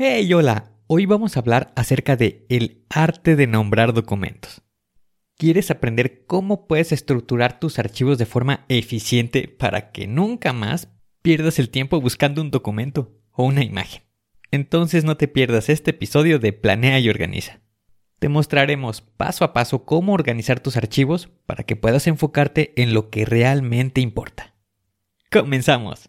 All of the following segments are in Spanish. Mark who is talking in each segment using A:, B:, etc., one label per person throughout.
A: Hey, hola. Hoy vamos a hablar acerca de el arte de nombrar documentos. ¿Quieres aprender cómo puedes estructurar tus archivos de forma eficiente para que nunca más pierdas el tiempo buscando un documento o una imagen? Entonces no te pierdas este episodio de Planea y Organiza. Te mostraremos paso a paso cómo organizar tus archivos para que puedas enfocarte en lo que realmente importa. ¡Comenzamos!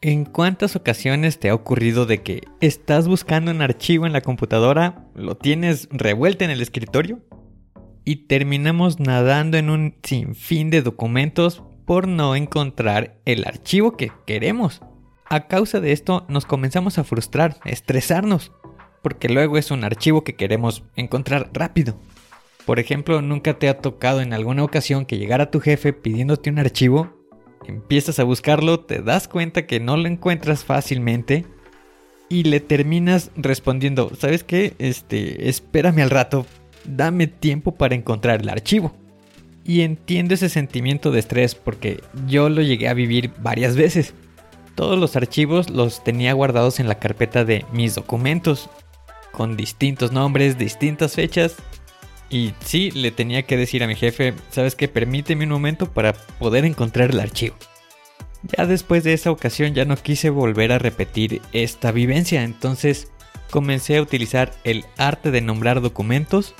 A: ¿En cuántas ocasiones te ha ocurrido de que estás buscando un archivo en la computadora, lo tienes revuelto en el escritorio y terminamos nadando en un sinfín de documentos por no encontrar el archivo que queremos? A causa de esto nos comenzamos a frustrar, estresarnos, porque luego es un archivo que queremos encontrar rápido. Por ejemplo, ¿nunca te ha tocado en alguna ocasión que llegara tu jefe pidiéndote un archivo Empiezas a buscarlo, te das cuenta que no lo encuentras fácilmente y le terminas respondiendo, ¿sabes qué? Este, espérame al rato, dame tiempo para encontrar el archivo. Y entiendo ese sentimiento de estrés porque yo lo llegué a vivir varias veces. Todos los archivos los tenía guardados en la carpeta de mis documentos, con distintos nombres, distintas fechas y sí, le tenía que decir a mi jefe, ¿sabes qué? Permíteme un momento para poder encontrar el archivo. Ya después de esa ocasión ya no quise volver a repetir esta vivencia, entonces comencé a utilizar el arte de nombrar documentos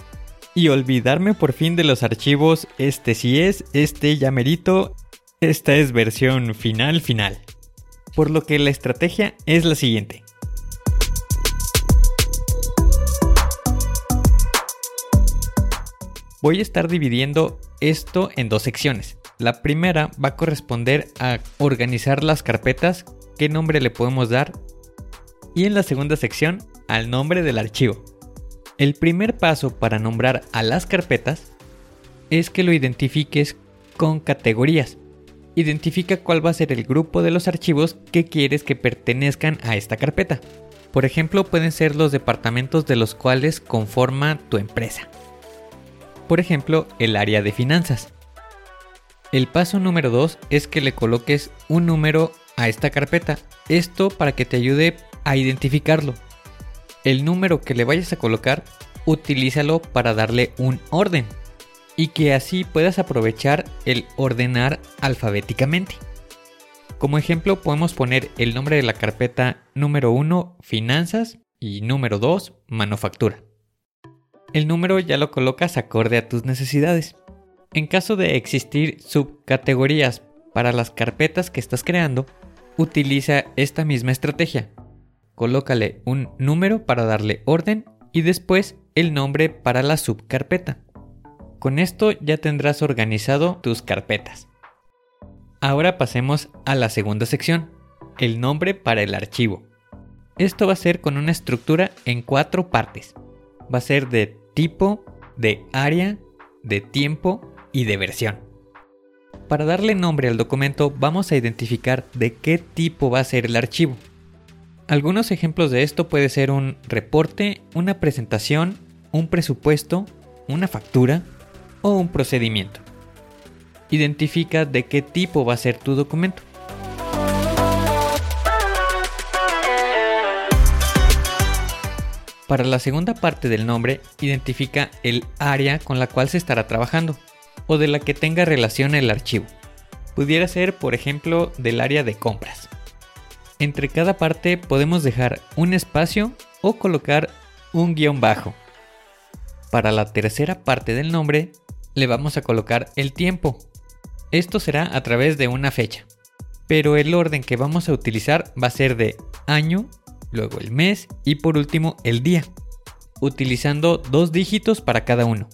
A: y olvidarme por fin de los archivos, este sí es, este ya merito, esta es versión final final. Por lo que la estrategia es la siguiente. Voy a estar dividiendo esto en dos secciones. La primera va a corresponder a organizar las carpetas, qué nombre le podemos dar, y en la segunda sección al nombre del archivo. El primer paso para nombrar a las carpetas es que lo identifiques con categorías. Identifica cuál va a ser el grupo de los archivos que quieres que pertenezcan a esta carpeta. Por ejemplo, pueden ser los departamentos de los cuales conforma tu empresa por ejemplo el área de finanzas. El paso número 2 es que le coloques un número a esta carpeta, esto para que te ayude a identificarlo. El número que le vayas a colocar, utilízalo para darle un orden y que así puedas aprovechar el ordenar alfabéticamente. Como ejemplo podemos poner el nombre de la carpeta número 1 finanzas y número 2 manufactura. El número ya lo colocas acorde a tus necesidades. En caso de existir subcategorías para las carpetas que estás creando, utiliza esta misma estrategia. Colócale un número para darle orden y después el nombre para la subcarpeta. Con esto ya tendrás organizado tus carpetas. Ahora pasemos a la segunda sección, el nombre para el archivo. Esto va a ser con una estructura en cuatro partes va a ser de tipo, de área, de tiempo y de versión. Para darle nombre al documento vamos a identificar de qué tipo va a ser el archivo. Algunos ejemplos de esto puede ser un reporte, una presentación, un presupuesto, una factura o un procedimiento. Identifica de qué tipo va a ser tu documento. Para la segunda parte del nombre, identifica el área con la cual se estará trabajando o de la que tenga relación el archivo. Pudiera ser, por ejemplo, del área de compras. Entre cada parte podemos dejar un espacio o colocar un guion bajo. Para la tercera parte del nombre, le vamos a colocar el tiempo. Esto será a través de una fecha. Pero el orden que vamos a utilizar va a ser de año luego el mes y por último el día, utilizando dos dígitos para cada uno.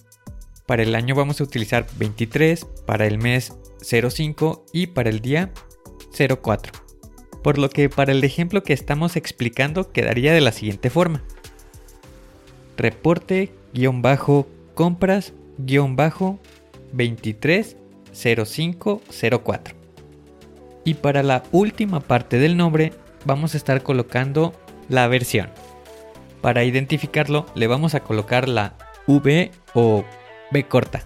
A: Para el año vamos a utilizar 23, para el mes 05 y para el día 04. Por lo que para el ejemplo que estamos explicando quedaría de la siguiente forma. Reporte-compras-230504. Y para la última parte del nombre vamos a estar colocando la versión. Para identificarlo le vamos a colocar la V o B corta.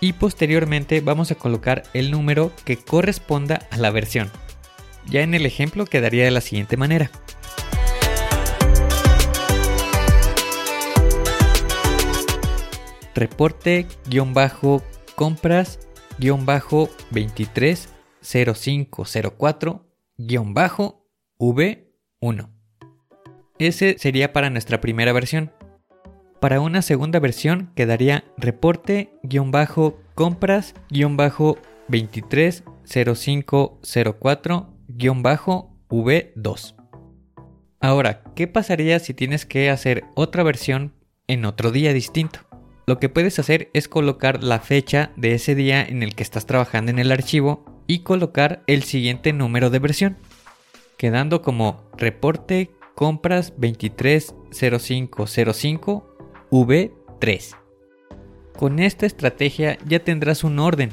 A: Y posteriormente vamos a colocar el número que corresponda a la versión. Ya en el ejemplo quedaría de la siguiente manera. Reporte-230504-V1. Ese sería para nuestra primera versión. Para una segunda versión quedaría reporte-compras-230504-V2. Ahora, ¿qué pasaría si tienes que hacer otra versión en otro día distinto? Lo que puedes hacer es colocar la fecha de ese día en el que estás trabajando en el archivo y colocar el siguiente número de versión, quedando como reporte compras 230505 V3. Con esta estrategia ya tendrás un orden,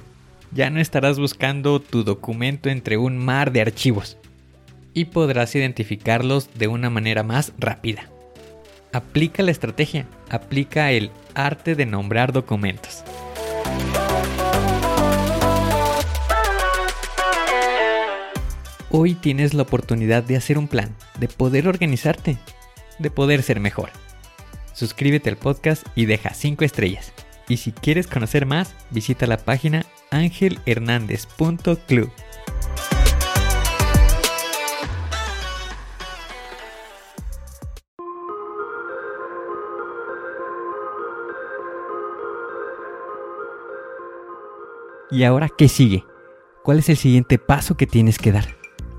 A: ya no estarás buscando tu documento entre un mar de archivos y podrás identificarlos de una manera más rápida. Aplica la estrategia, aplica el arte de nombrar documentos. Hoy tienes la oportunidad de hacer un plan, de poder organizarte, de poder ser mejor. Suscríbete al podcast y deja 5 estrellas. Y si quieres conocer más, visita la página angelhernandez.club. ¿Y ahora qué sigue? ¿Cuál es el siguiente paso que tienes que dar?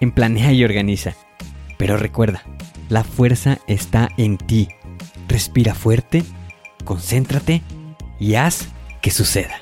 A: en Planea y Organiza. Pero recuerda, la fuerza está en ti. Respira fuerte, concéntrate y haz que suceda.